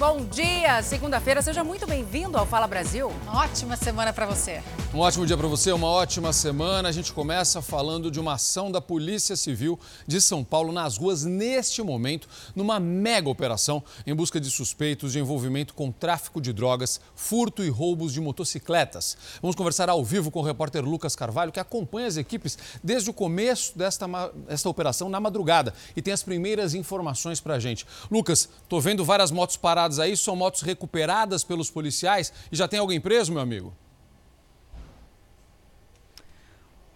Bom dia, segunda-feira. Seja muito bem-vindo ao Fala Brasil. Uma ótima semana para você. Um ótimo dia para você, uma ótima semana. A gente começa falando de uma ação da Polícia Civil de São Paulo nas ruas neste momento, numa mega operação em busca de suspeitos de envolvimento com tráfico de drogas, furto e roubos de motocicletas. Vamos conversar ao vivo com o repórter Lucas Carvalho, que acompanha as equipes desde o começo desta, desta operação na madrugada e tem as primeiras informações para a gente. Lucas, estou vendo várias motos paradas aí são motos recuperadas pelos policiais e já tem alguém preso, meu amigo?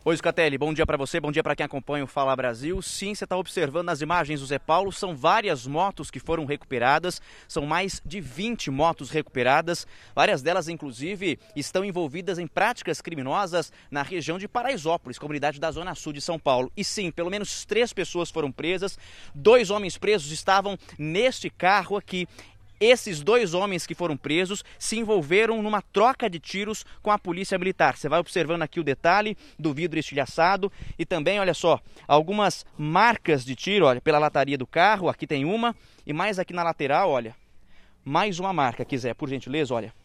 Oi, Scatelli, bom dia para você, bom dia para quem acompanha o Fala Brasil. Sim, você está observando nas imagens do Zé Paulo, são várias motos que foram recuperadas, são mais de 20 motos recuperadas. Várias delas, inclusive, estão envolvidas em práticas criminosas na região de Paraisópolis, comunidade da Zona Sul de São Paulo. E sim, pelo menos três pessoas foram presas, dois homens presos estavam neste carro aqui. Esses dois homens que foram presos se envolveram numa troca de tiros com a polícia militar. Você vai observando aqui o detalhe do vidro estilhaçado e também, olha só, algumas marcas de tiro, olha, pela lataria do carro. Aqui tem uma e mais aqui na lateral, olha, mais uma marca, quiser, por gentileza, olha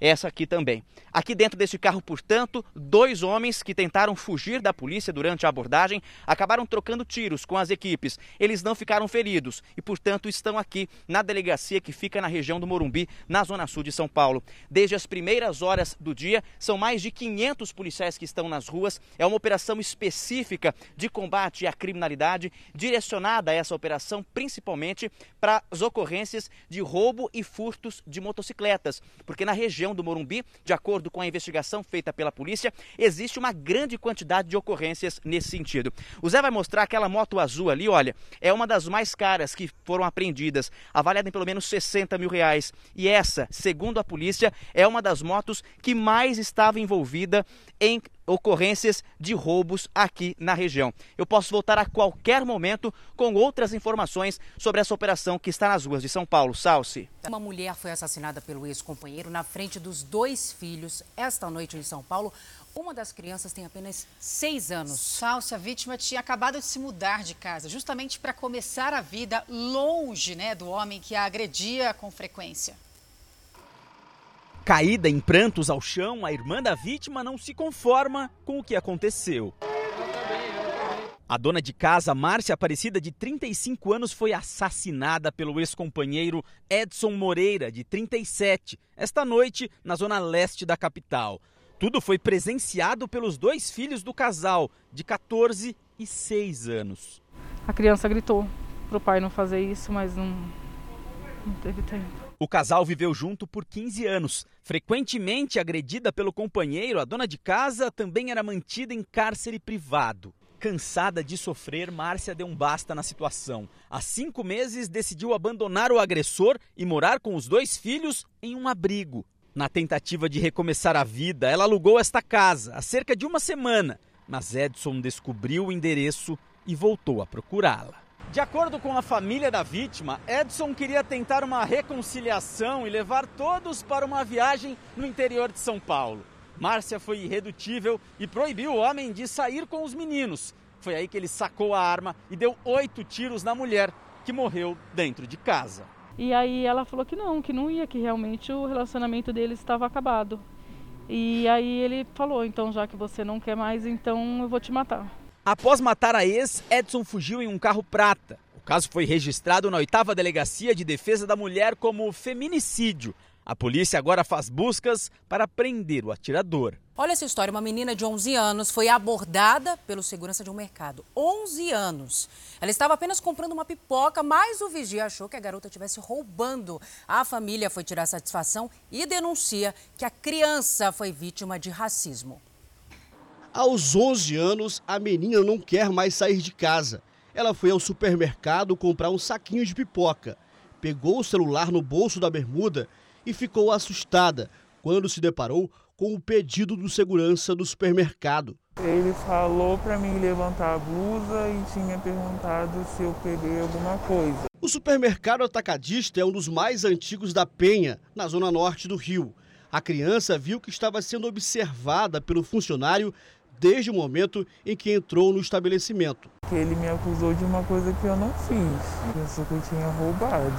essa aqui também. Aqui dentro desse carro, portanto, dois homens que tentaram fugir da polícia durante a abordagem acabaram trocando tiros com as equipes. Eles não ficaram feridos e, portanto, estão aqui na delegacia que fica na região do Morumbi, na zona sul de São Paulo. Desde as primeiras horas do dia, são mais de 500 policiais que estão nas ruas. É uma operação específica de combate à criminalidade, direcionada a essa operação principalmente para as ocorrências de roubo e furtos de motocicletas, porque na região região do Morumbi, de acordo com a investigação feita pela polícia, existe uma grande quantidade de ocorrências nesse sentido. O Zé vai mostrar aquela moto azul ali, olha, é uma das mais caras que foram apreendidas, avaliada em pelo menos 60 mil reais. E essa, segundo a polícia, é uma das motos que mais estava envolvida em ocorrências de roubos aqui na região. Eu posso voltar a qualquer momento com outras informações sobre essa operação que está nas ruas de São Paulo. Salce. Uma mulher foi assassinada pelo ex-companheiro na frente dos dois filhos esta noite em São Paulo. Uma das crianças tem apenas seis anos. Salce, a vítima tinha acabado de se mudar de casa, justamente para começar a vida longe né, do homem que a agredia com frequência. Caída em prantos ao chão, a irmã da vítima não se conforma com o que aconteceu. A dona de casa, Márcia Aparecida, de 35 anos, foi assassinada pelo ex-companheiro Edson Moreira, de 37, esta noite na zona leste da capital. Tudo foi presenciado pelos dois filhos do casal, de 14 e 6 anos. A criança gritou para o pai não fazer isso, mas não, não teve tempo. O casal viveu junto por 15 anos. Frequentemente agredida pelo companheiro, a dona de casa também era mantida em cárcere privado. Cansada de sofrer, Márcia deu um basta na situação. Há cinco meses, decidiu abandonar o agressor e morar com os dois filhos em um abrigo. Na tentativa de recomeçar a vida, ela alugou esta casa há cerca de uma semana. Mas Edson descobriu o endereço e voltou a procurá-la. De acordo com a família da vítima, Edson queria tentar uma reconciliação e levar todos para uma viagem no interior de São Paulo. Márcia foi irredutível e proibiu o homem de sair com os meninos. Foi aí que ele sacou a arma e deu oito tiros na mulher, que morreu dentro de casa. E aí ela falou que não, que não ia, que realmente o relacionamento deles estava acabado. E aí ele falou: então já que você não quer mais, então eu vou te matar. Após matar a ex, Edson fugiu em um carro prata. O caso foi registrado na oitava Delegacia de Defesa da Mulher como feminicídio. A polícia agora faz buscas para prender o atirador. Olha essa história: uma menina de 11 anos foi abordada pelo segurança de um mercado. 11 anos. Ela estava apenas comprando uma pipoca, mas o vigia achou que a garota estivesse roubando. A família foi tirar satisfação e denuncia que a criança foi vítima de racismo. Aos 11 anos, a menina não quer mais sair de casa. Ela foi ao supermercado comprar um saquinho de pipoca. Pegou o celular no bolso da bermuda e ficou assustada quando se deparou com o pedido do segurança do supermercado. Ele falou para mim levantar a blusa e tinha perguntado se eu peguei alguma coisa. O supermercado atacadista é um dos mais antigos da Penha, na zona norte do Rio. A criança viu que estava sendo observada pelo funcionário desde o momento em que entrou no estabelecimento. Ele me acusou de uma coisa que eu não fiz. Pensou que eu tinha roubado.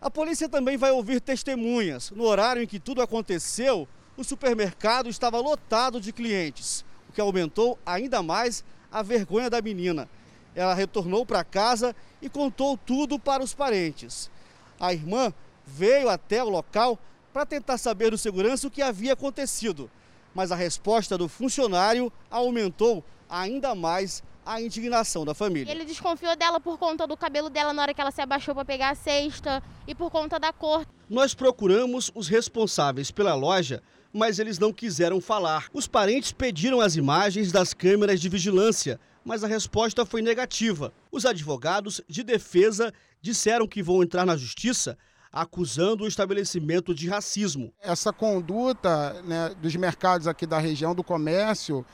A polícia também vai ouvir testemunhas. No horário em que tudo aconteceu, o supermercado estava lotado de clientes, o que aumentou ainda mais a vergonha da menina. Ela retornou para casa e contou tudo para os parentes. A irmã veio até o local para tentar saber do segurança o que havia acontecido, mas a resposta do funcionário aumentou ainda mais a indignação da família. Ele desconfiou dela por conta do cabelo dela na hora que ela se abaixou para pegar a cesta e por conta da cor. Nós procuramos os responsáveis pela loja, mas eles não quiseram falar. Os parentes pediram as imagens das câmeras de vigilância, mas a resposta foi negativa. Os advogados de defesa disseram que vão entrar na justiça acusando o estabelecimento de racismo. Essa conduta né, dos mercados aqui da região, do comércio,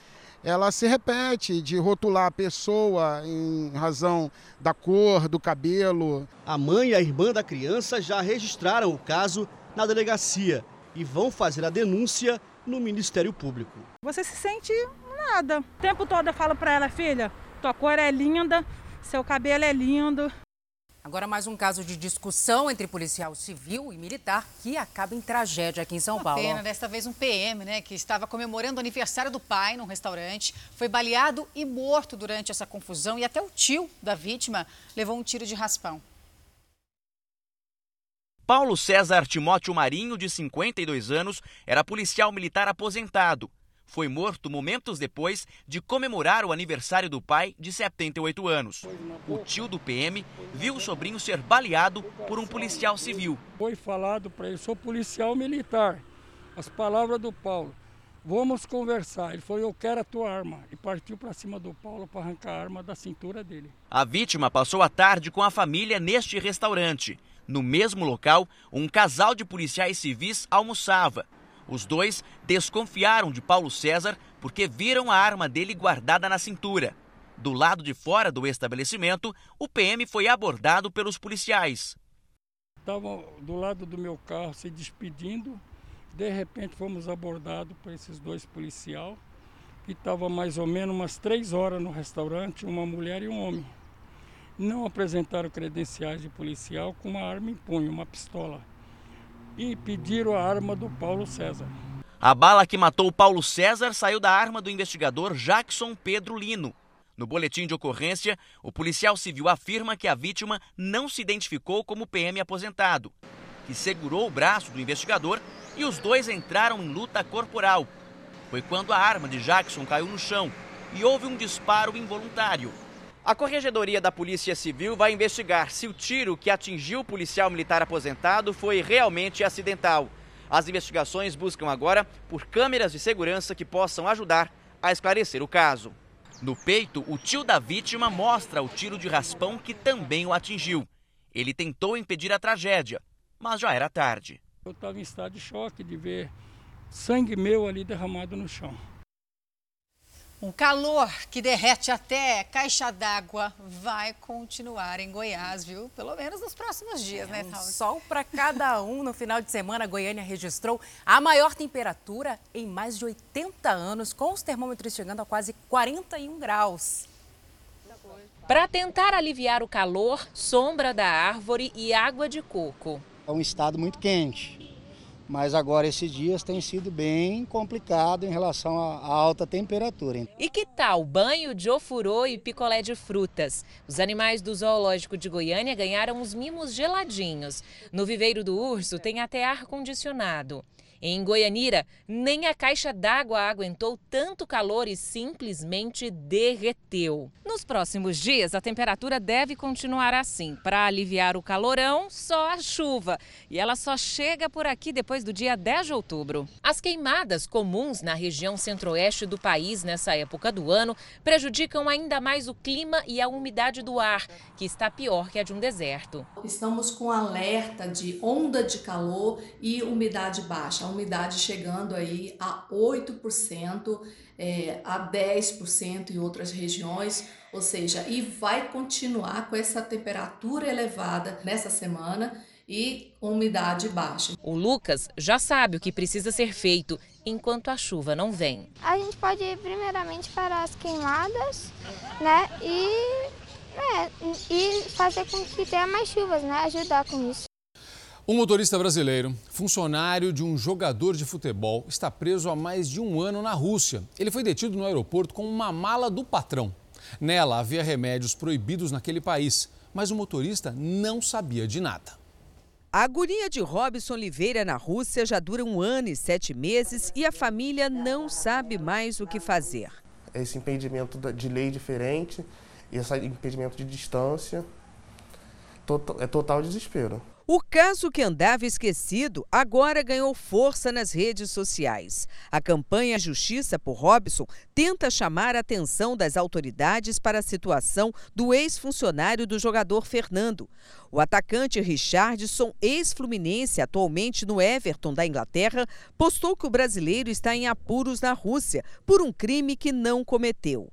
ela se repete de rotular a pessoa em razão da cor, do cabelo. A mãe e a irmã da criança já registraram o caso na delegacia e vão fazer a denúncia no Ministério Público. Você se sente nada. O tempo todo eu falo para ela, filha, tua cor é linda, seu cabelo é lindo. Agora mais um caso de discussão entre policial civil e militar que acaba em tragédia aqui em São Uma Paulo. pena, desta vez um PM, né, que estava comemorando o aniversário do pai num restaurante, foi baleado e morto durante essa confusão e até o tio da vítima levou um tiro de raspão. Paulo César Timóteo Marinho, de 52 anos, era policial militar aposentado. Foi morto momentos depois de comemorar o aniversário do pai, de 78 anos. O tio do PM viu o sobrinho ser baleado por um policial civil. Foi falado para ele: sou policial militar. As palavras do Paulo. Vamos conversar. Ele falou: Eu quero a tua arma. E partiu para cima do Paulo para arrancar a arma da cintura dele. A vítima passou a tarde com a família neste restaurante. No mesmo local, um casal de policiais civis almoçava. Os dois desconfiaram de Paulo César porque viram a arma dele guardada na cintura. Do lado de fora do estabelecimento, o PM foi abordado pelos policiais. Estavam do lado do meu carro se despedindo. De repente fomos abordados por esses dois policiais, que estavam mais ou menos umas três horas no restaurante, uma mulher e um homem. Não apresentaram credenciais de policial com uma arma em punho, uma pistola e pediram a arma do Paulo César. A bala que matou Paulo César saiu da arma do investigador Jackson Pedro Lino. No boletim de ocorrência, o policial civil afirma que a vítima não se identificou como PM aposentado, que segurou o braço do investigador e os dois entraram em luta corporal. Foi quando a arma de Jackson caiu no chão e houve um disparo involuntário. A Corregedoria da Polícia Civil vai investigar se o tiro que atingiu o policial militar aposentado foi realmente acidental. As investigações buscam agora por câmeras de segurança que possam ajudar a esclarecer o caso. No peito, o tio da vítima mostra o tiro de raspão que também o atingiu. Ele tentou impedir a tragédia, mas já era tarde. Eu estava em estado de choque de ver sangue meu ali derramado no chão. Um calor que derrete até caixa d'água vai continuar em Goiás, viu? Pelo menos nos próximos dias, é né, um Thaus? sol para cada um. No final de semana, Goiânia registrou a maior temperatura em mais de 80 anos, com os termômetros chegando a quase 41 graus. Para tentar aliviar o calor, sombra da árvore e água de coco. É um estado muito quente mas agora esses dias tem sido bem complicado em relação à alta temperatura. E que tal banho de ofurô e picolé de frutas? Os animais do zoológico de Goiânia ganharam os mimos geladinhos. No viveiro do urso tem até ar condicionado. Em Goianira, nem a caixa d'água aguentou tanto calor e simplesmente derreteu. Nos próximos dias, a temperatura deve continuar assim. Para aliviar o calorão, só a chuva. E ela só chega por aqui depois do dia 10 de outubro. As queimadas comuns na região centro-oeste do país nessa época do ano prejudicam ainda mais o clima e a umidade do ar, que está pior que a de um deserto. Estamos com alerta de onda de calor e umidade baixa. Umidade chegando aí a 8%, é, a 10% em outras regiões, ou seja, e vai continuar com essa temperatura elevada nessa semana e umidade baixa. O Lucas já sabe o que precisa ser feito enquanto a chuva não vem. A gente pode primeiramente parar as queimadas, né? E, é, e fazer com que tenha mais chuvas, né? Ajudar com isso. Um motorista brasileiro, funcionário de um jogador de futebol, está preso há mais de um ano na Rússia. Ele foi detido no aeroporto com uma mala do patrão. Nela havia remédios proibidos naquele país, mas o motorista não sabia de nada. A agonia de Robson Oliveira na Rússia já dura um ano e sete meses e a família não sabe mais o que fazer. Esse impedimento de lei diferente, esse impedimento de distância, é total desespero. O caso que andava esquecido agora ganhou força nas redes sociais. A campanha Justiça por Robson tenta chamar a atenção das autoridades para a situação do ex-funcionário do jogador Fernando. O atacante Richardson, ex-fluminense, atualmente no Everton da Inglaterra, postou que o brasileiro está em apuros na Rússia por um crime que não cometeu.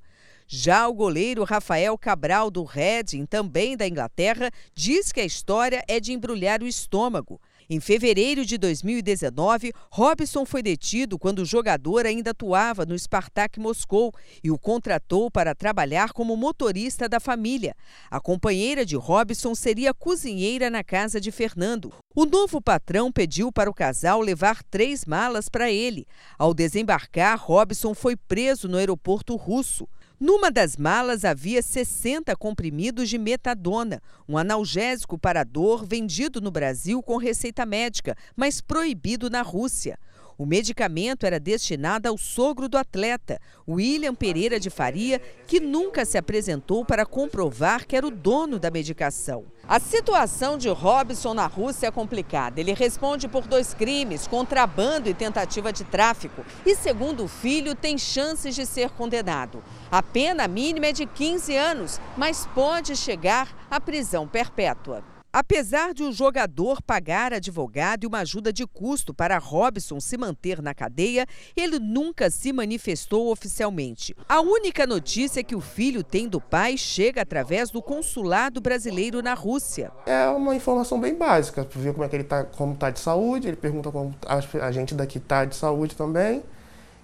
Já o goleiro Rafael Cabral, do Reading, também da Inglaterra, diz que a história é de embrulhar o estômago. Em fevereiro de 2019, Robson foi detido quando o jogador ainda atuava no Spartak Moscou e o contratou para trabalhar como motorista da família. A companheira de Robson seria cozinheira na casa de Fernando. O novo patrão pediu para o casal levar três malas para ele. Ao desembarcar, Robson foi preso no aeroporto russo. Numa das malas havia 60 comprimidos de metadona, um analgésico para dor vendido no Brasil com receita médica, mas proibido na Rússia. O medicamento era destinado ao sogro do atleta, William Pereira de Faria, que nunca se apresentou para comprovar que era o dono da medicação. A situação de Robson na Rússia é complicada. Ele responde por dois crimes, contrabando e tentativa de tráfico. E, segundo o filho, tem chances de ser condenado. A pena mínima é de 15 anos, mas pode chegar à prisão perpétua. Apesar de o jogador pagar advogado e uma ajuda de custo para Robson se manter na cadeia, ele nunca se manifestou oficialmente. A única notícia que o filho tem do pai chega através do consulado brasileiro na Rússia. É uma informação bem básica, para ver como é que ele tá, como está de saúde, ele pergunta como a gente daqui está de saúde também,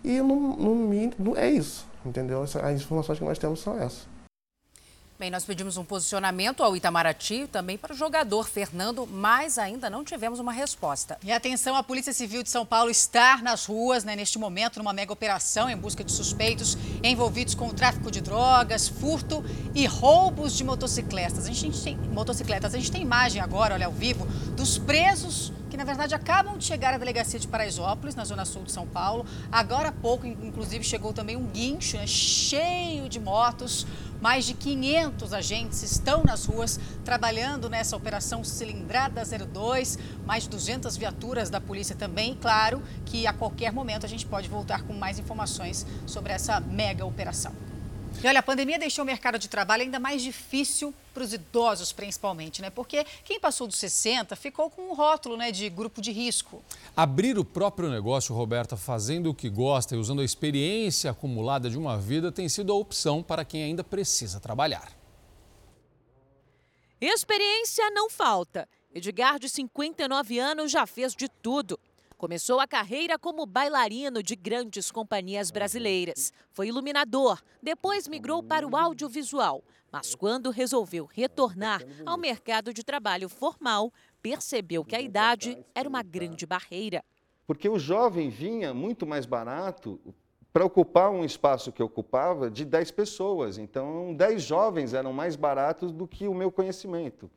e no, no, é isso, entendeu? As informações que nós temos são essas. Bem, nós pedimos um posicionamento ao Itamaraty, também para o jogador Fernando, mas ainda não tivemos uma resposta. E atenção, a Polícia Civil de São Paulo está nas ruas, né, neste momento, numa mega operação em busca de suspeitos envolvidos com o tráfico de drogas, furto e roubos de motocicletas. A gente tem, motocicletas. A gente tem imagem agora, olha, ao vivo, dos presos que na verdade acabam de chegar à delegacia de Paraisópolis, na zona sul de São Paulo. Agora há pouco, inclusive, chegou também um guincho né, cheio de motos. Mais de 500 agentes estão nas ruas trabalhando nessa operação Cilindrada 02. Mais de 200 viaturas da polícia também. Claro que a qualquer momento a gente pode voltar com mais informações sobre essa mega operação. E olha, a pandemia deixou o mercado de trabalho ainda mais difícil para os idosos, principalmente, né? Porque quem passou dos 60 ficou com um rótulo né, de grupo de risco. Abrir o próprio negócio, Roberta, fazendo o que gosta e usando a experiência acumulada de uma vida tem sido a opção para quem ainda precisa trabalhar. Experiência não falta. Edgar, de 59 anos, já fez de tudo. Começou a carreira como bailarino de grandes companhias brasileiras. Foi iluminador, depois migrou para o audiovisual. Mas quando resolveu retornar ao mercado de trabalho formal, percebeu que a idade era uma grande barreira. Porque o jovem vinha muito mais barato para ocupar um espaço que ocupava de 10 pessoas. Então, 10 jovens eram mais baratos do que o meu conhecimento.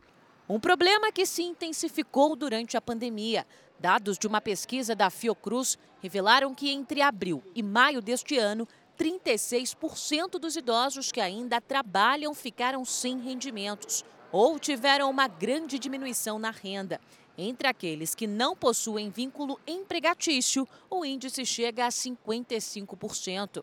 Um problema que se intensificou durante a pandemia. Dados de uma pesquisa da Fiocruz revelaram que entre abril e maio deste ano, 36% dos idosos que ainda trabalham ficaram sem rendimentos ou tiveram uma grande diminuição na renda. Entre aqueles que não possuem vínculo empregatício, o índice chega a 55%.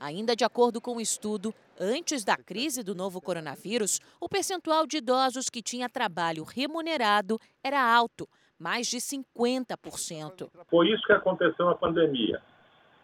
Ainda de acordo com o estudo, antes da crise do novo coronavírus, o percentual de idosos que tinha trabalho remunerado era alto, mais de 50%. Foi isso que aconteceu na pandemia.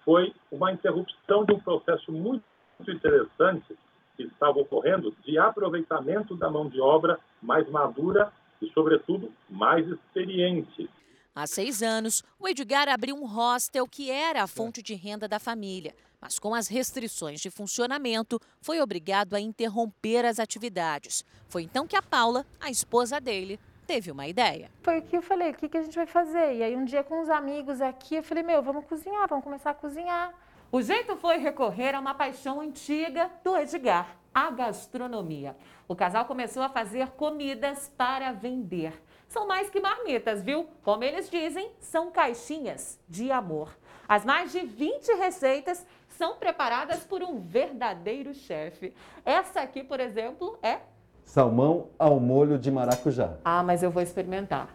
Foi uma interrupção de um processo muito interessante que estava ocorrendo de aproveitamento da mão de obra mais madura e, sobretudo, mais experiente. Há seis anos, o Edgar abriu um hostel que era a fonte de renda da família mas com as restrições de funcionamento, foi obrigado a interromper as atividades. Foi então que a Paula, a esposa dele, teve uma ideia. Foi o que eu falei, o que, que a gente vai fazer? E aí um dia com uns amigos aqui, eu falei, meu, vamos cozinhar, vamos começar a cozinhar. O jeito foi recorrer a uma paixão antiga do Edgar, a gastronomia. O casal começou a fazer comidas para vender. São mais que marmitas, viu? Como eles dizem, são caixinhas de amor. As mais de 20 receitas são preparadas por um verdadeiro chefe. Essa aqui, por exemplo, é. Salmão ao molho de maracujá. Ah, mas eu vou experimentar.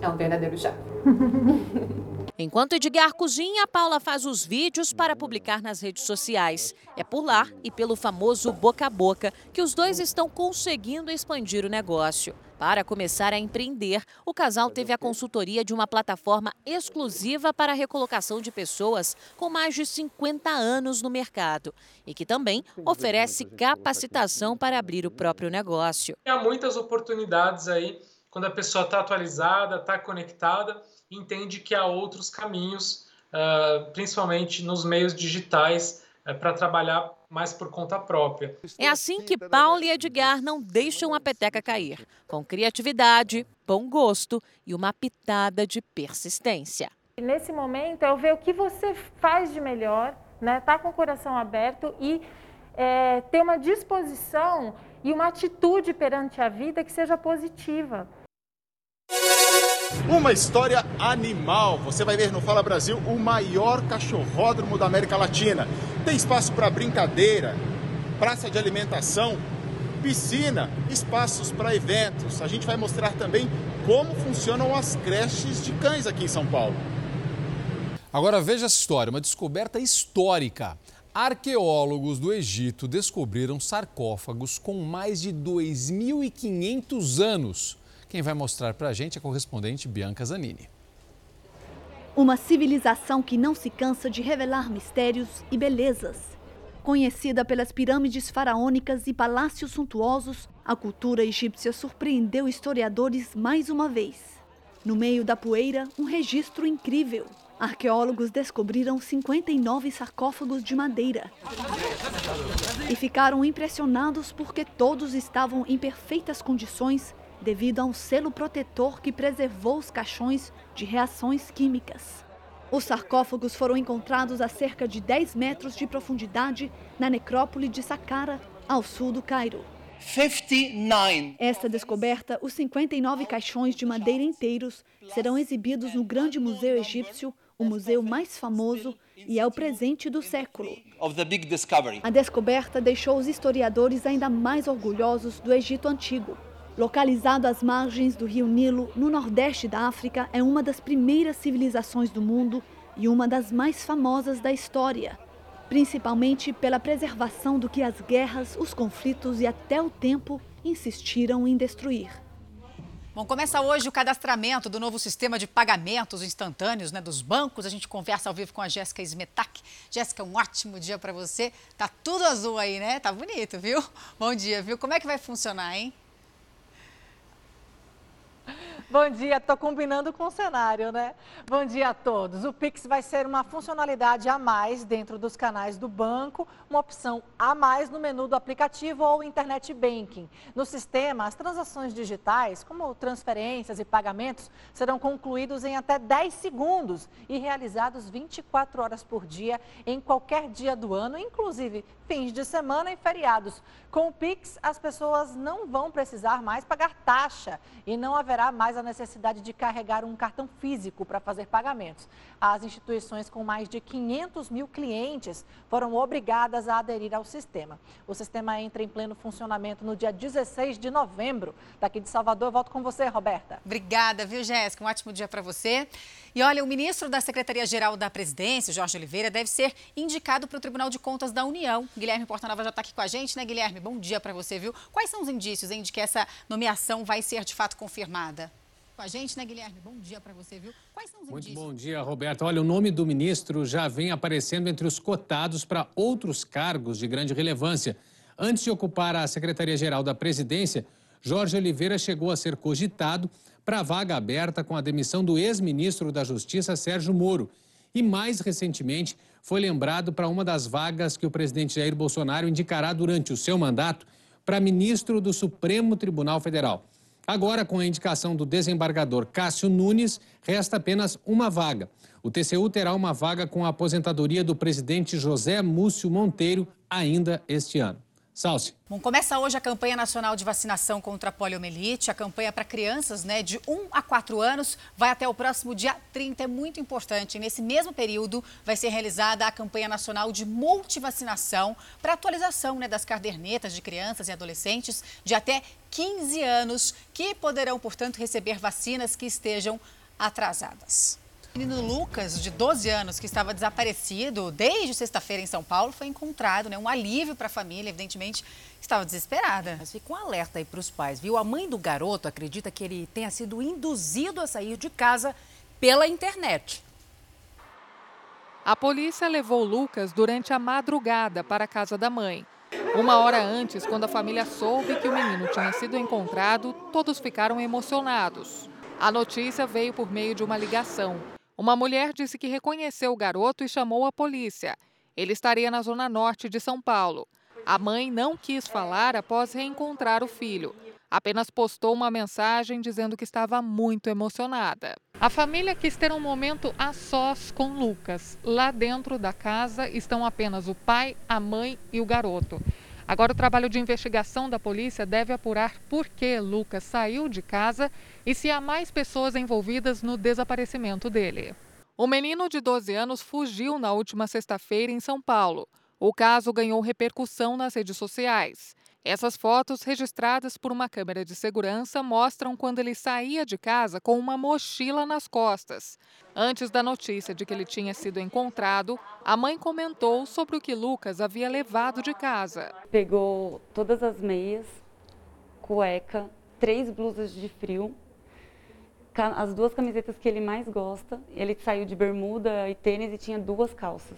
É um verdadeiro chefe. Enquanto Edgar cozinha, Paula faz os vídeos para publicar nas redes sociais. É por lá e pelo famoso boca a boca que os dois estão conseguindo expandir o negócio. Para começar a empreender, o casal teve a consultoria de uma plataforma exclusiva para a recolocação de pessoas com mais de 50 anos no mercado e que também oferece capacitação para abrir o próprio negócio. Há muitas oportunidades aí quando a pessoa está atualizada, está conectada, entende que há outros caminhos, uh, principalmente nos meios digitais, uh, para trabalhar mais por conta própria. É assim que Paulo e Edgar não deixam a peteca cair, com criatividade, bom gosto e uma pitada de persistência. Nesse momento, é ver o que você faz de melhor, né? Tá com o coração aberto e é, ter uma disposição e uma atitude perante a vida que seja positiva. Uma história animal. Você vai ver no Fala Brasil o maior cachorródromo da América Latina. Tem espaço para brincadeira, praça de alimentação, piscina, espaços para eventos. A gente vai mostrar também como funcionam as creches de cães aqui em São Paulo. Agora veja essa história, uma descoberta histórica. Arqueólogos do Egito descobriram sarcófagos com mais de 2.500 anos quem vai mostrar para a gente é a correspondente Bianca Zanini. Uma civilização que não se cansa de revelar mistérios e belezas. Conhecida pelas pirâmides faraônicas e palácios suntuosos, a cultura egípcia surpreendeu historiadores mais uma vez. No meio da poeira, um registro incrível. Arqueólogos descobriram 59 sarcófagos de madeira. E ficaram impressionados porque todos estavam em perfeitas condições devido a um selo protetor que preservou os caixões de reações químicas. Os sarcófagos foram encontrados a cerca de 10 metros de profundidade na necrópole de Saqqara, ao sul do Cairo. 59. Esta descoberta, os 59 caixões de madeira inteiros serão exibidos no Grande Museu Egípcio, o museu mais famoso e é o presente do século. A descoberta deixou os historiadores ainda mais orgulhosos do Egito Antigo. Localizado às margens do rio Nilo, no nordeste da África, é uma das primeiras civilizações do mundo e uma das mais famosas da história, principalmente pela preservação do que as guerras, os conflitos e até o tempo insistiram em destruir. Bom, começa hoje o cadastramento do novo sistema de pagamentos instantâneos né, dos bancos. A gente conversa ao vivo com a Jéssica Smetak. Jéssica, um ótimo dia para você. Tá tudo azul aí, né? Tá bonito, viu? Bom dia, viu? Como é que vai funcionar, hein? Bom dia, estou combinando com o cenário, né? Bom dia a todos. O Pix vai ser uma funcionalidade a mais dentro dos canais do banco, uma opção a mais no menu do aplicativo ou Internet Banking. No sistema, as transações digitais, como transferências e pagamentos, serão concluídos em até 10 segundos e realizados 24 horas por dia, em qualquer dia do ano, inclusive fins de semana e feriados. Com o Pix, as pessoas não vão precisar mais pagar taxa e não haverá mais a necessidade de carregar um cartão físico para fazer pagamentos. As instituições com mais de 500 mil clientes foram obrigadas a aderir ao sistema. O sistema entra em pleno funcionamento no dia 16 de novembro. Daqui de Salvador, volto com você, Roberta. Obrigada, viu, Jéssica? Um ótimo dia para você. E olha, o ministro da Secretaria-Geral da Presidência, Jorge Oliveira, deve ser indicado para o Tribunal de Contas da União. Guilherme Portanova já está aqui com a gente, né, Guilherme? Bom dia para você, viu? Quais são os indícios hein, de que essa nomeação vai ser de fato confirmada? Com a gente, né, Guilherme? Bom dia para você, viu? Quais são os Muito indícios? bom dia, Roberto. Olha, o nome do ministro já vem aparecendo entre os cotados para outros cargos de grande relevância. Antes de ocupar a Secretaria-Geral da Presidência, Jorge Oliveira chegou a ser cogitado para a vaga aberta com a demissão do ex-ministro da Justiça, Sérgio Moro. e, mais recentemente, foi lembrado para uma das vagas que o presidente Jair Bolsonaro indicará durante o seu mandato para ministro do Supremo Tribunal Federal. Agora, com a indicação do desembargador Cássio Nunes, resta apenas uma vaga. O TCU terá uma vaga com a aposentadoria do presidente José Múcio Monteiro ainda este ano. Salce. Bom, começa hoje a campanha nacional de vacinação contra a poliomielite. A campanha para crianças né, de 1 a 4 anos vai até o próximo dia 30. É muito importante. Nesse mesmo período, vai ser realizada a campanha nacional de multivacinação para atualização né, das cadernetas de crianças e adolescentes de até 15 anos, que poderão, portanto, receber vacinas que estejam atrasadas. O menino Lucas, de 12 anos, que estava desaparecido desde sexta-feira em São Paulo, foi encontrado, né? Um alívio para a família, evidentemente, estava desesperada. Mas fica um alerta aí para os pais, viu? A mãe do garoto acredita que ele tenha sido induzido a sair de casa pela internet. A polícia levou Lucas durante a madrugada para a casa da mãe. Uma hora antes, quando a família soube que o menino tinha sido encontrado, todos ficaram emocionados. A notícia veio por meio de uma ligação. Uma mulher disse que reconheceu o garoto e chamou a polícia. Ele estaria na zona norte de São Paulo. A mãe não quis falar após reencontrar o filho. Apenas postou uma mensagem dizendo que estava muito emocionada. A família quis ter um momento a sós com Lucas. Lá dentro da casa estão apenas o pai, a mãe e o garoto. Agora, o trabalho de investigação da polícia deve apurar por que Lucas saiu de casa e se há mais pessoas envolvidas no desaparecimento dele. O menino de 12 anos fugiu na última sexta-feira em São Paulo. O caso ganhou repercussão nas redes sociais. Essas fotos, registradas por uma câmera de segurança, mostram quando ele saía de casa com uma mochila nas costas. Antes da notícia de que ele tinha sido encontrado, a mãe comentou sobre o que Lucas havia levado de casa. Pegou todas as meias, cueca, três blusas de frio, as duas camisetas que ele mais gosta. Ele saiu de bermuda e tênis e tinha duas calças.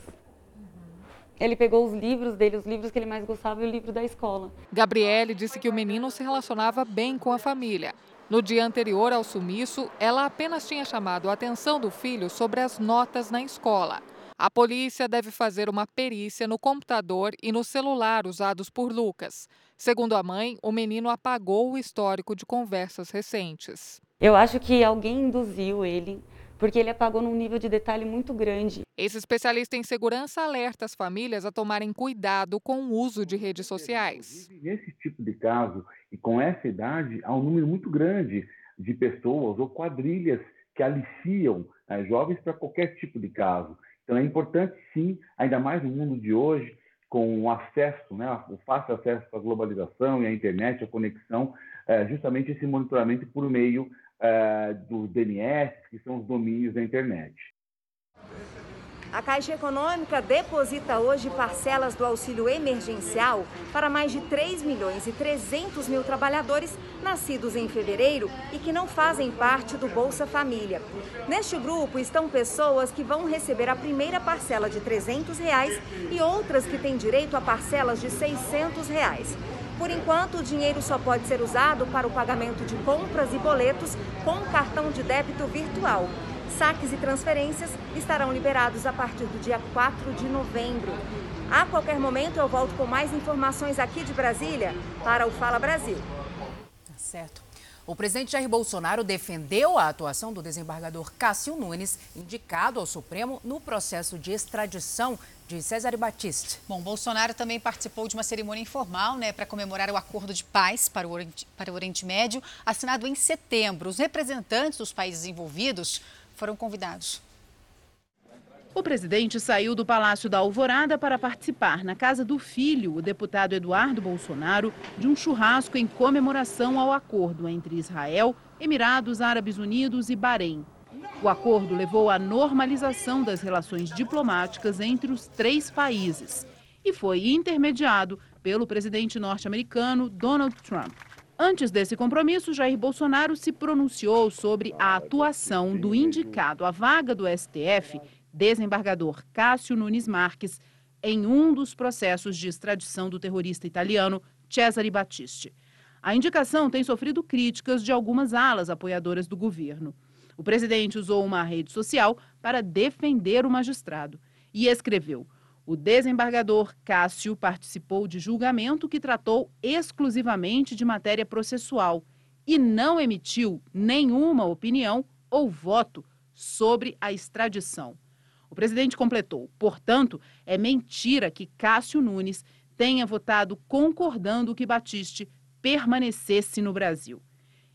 Ele pegou os livros dele, os livros que ele mais gostava e o livro da escola. Gabriele disse que o menino se relacionava bem com a família. No dia anterior ao sumiço, ela apenas tinha chamado a atenção do filho sobre as notas na escola. A polícia deve fazer uma perícia no computador e no celular usados por Lucas. Segundo a mãe, o menino apagou o histórico de conversas recentes. Eu acho que alguém induziu ele porque ele apagou num nível de detalhe muito grande. Esse especialista em segurança alerta as famílias a tomarem cuidado com o uso de redes sociais. Nesse tipo de caso, e com essa idade, há um número muito grande de pessoas ou quadrilhas que aliciam né, jovens para qualquer tipo de caso. Então é importante, sim, ainda mais no mundo de hoje, com o acesso, né, o fácil acesso à globalização e à internet, a conexão, é, justamente esse monitoramento por meio uh, do DNS, que são os domínios da internet. A Caixa Econômica deposita hoje parcelas do auxílio emergencial para mais de 3 milhões e 300 mil trabalhadores nascidos em fevereiro e que não fazem parte do Bolsa Família. Neste grupo estão pessoas que vão receber a primeira parcela de 300 reais e outras que têm direito a parcelas de 600 reais. Por enquanto, o dinheiro só pode ser usado para o pagamento de compras e boletos com cartão de débito virtual. Saques e transferências estarão liberados a partir do dia 4 de novembro. A qualquer momento eu volto com mais informações aqui de Brasília para o Fala Brasil. Tá certo. O presidente Jair Bolsonaro defendeu a atuação do desembargador Cássio Nunes, indicado ao Supremo no processo de extradição de César Batista. Bom, Bolsonaro também participou de uma cerimônia informal né, para comemorar o acordo de paz para o, Oriente, para o Oriente Médio, assinado em setembro. Os representantes dos países envolvidos foram convidados. O presidente saiu do Palácio da Alvorada para participar, na casa do filho, o deputado Eduardo Bolsonaro, de um churrasco em comemoração ao acordo entre Israel, Emirados Árabes Unidos e Bahrein. O acordo levou à normalização das relações diplomáticas entre os três países e foi intermediado pelo presidente norte-americano Donald Trump. Antes desse compromisso, Jair Bolsonaro se pronunciou sobre a atuação do indicado à vaga do STF desembargador Cássio Nunes Marques em um dos processos de extradição do terrorista italiano Cesare Battisti. A indicação tem sofrido críticas de algumas alas apoiadoras do governo. O presidente usou uma rede social para defender o magistrado e escreveu: O desembargador Cássio participou de julgamento que tratou exclusivamente de matéria processual e não emitiu nenhuma opinião ou voto sobre a extradição. O presidente completou: portanto, é mentira que Cássio Nunes tenha votado concordando que Batiste permanecesse no Brasil.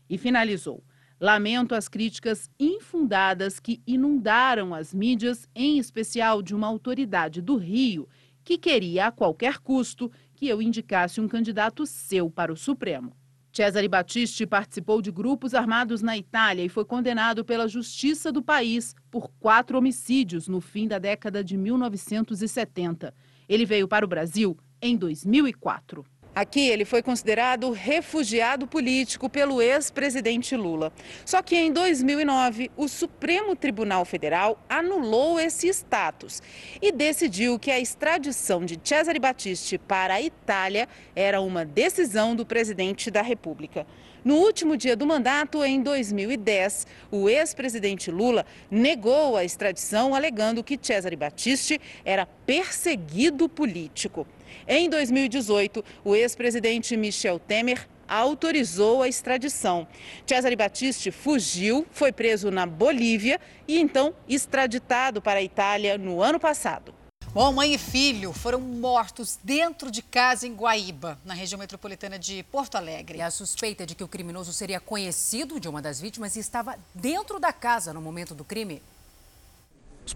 E finalizou: lamento as críticas infundadas que inundaram as mídias, em especial de uma autoridade do Rio que queria a qualquer custo que eu indicasse um candidato seu para o Supremo. Cesare Battisti participou de grupos armados na Itália e foi condenado pela justiça do país por quatro homicídios no fim da década de 1970. Ele veio para o Brasil em 2004. Aqui ele foi considerado refugiado político pelo ex-presidente Lula. Só que em 2009, o Supremo Tribunal Federal anulou esse status e decidiu que a extradição de Cesare Battisti para a Itália era uma decisão do presidente da República. No último dia do mandato, em 2010, o ex-presidente Lula negou a extradição, alegando que Cesare Battisti era perseguido político. Em 2018, o ex-presidente Michel Temer autorizou a extradição. Cesare Battisti fugiu, foi preso na Bolívia e então extraditado para a Itália no ano passado. Bom, mãe e filho foram mortos dentro de casa em Guaíba, na região metropolitana de Porto Alegre. E a suspeita de que o criminoso seria conhecido de uma das vítimas e estava dentro da casa no momento do crime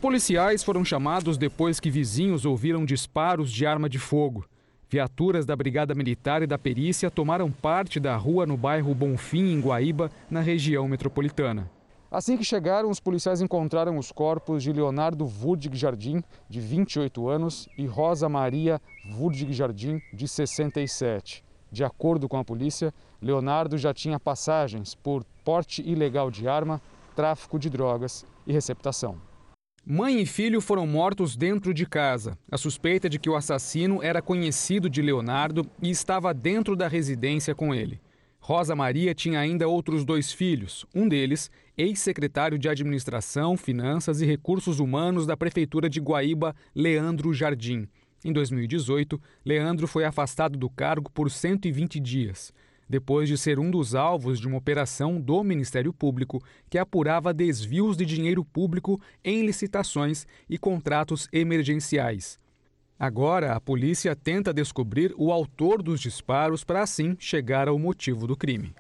policiais foram chamados depois que vizinhos ouviram disparos de arma de fogo. Viaturas da Brigada Militar e da Perícia tomaram parte da rua no bairro Bonfim, em Guaíba, na região metropolitana. Assim que chegaram, os policiais encontraram os corpos de Leonardo Wurdig Jardim, de 28 anos, e Rosa Maria Wurdig Jardim, de 67. De acordo com a polícia, Leonardo já tinha passagens por porte ilegal de arma, tráfico de drogas e receptação. Mãe e filho foram mortos dentro de casa. A suspeita de que o assassino era conhecido de Leonardo e estava dentro da residência com ele. Rosa Maria tinha ainda outros dois filhos, um deles, ex-secretário de Administração, Finanças e Recursos Humanos da Prefeitura de Guaíba, Leandro Jardim. Em 2018, Leandro foi afastado do cargo por 120 dias depois de ser um dos alvos de uma operação do Ministério Público que apurava desvios de dinheiro público em licitações e contratos emergenciais. Agora, a polícia tenta descobrir o autor dos disparos para assim chegar ao motivo do crime.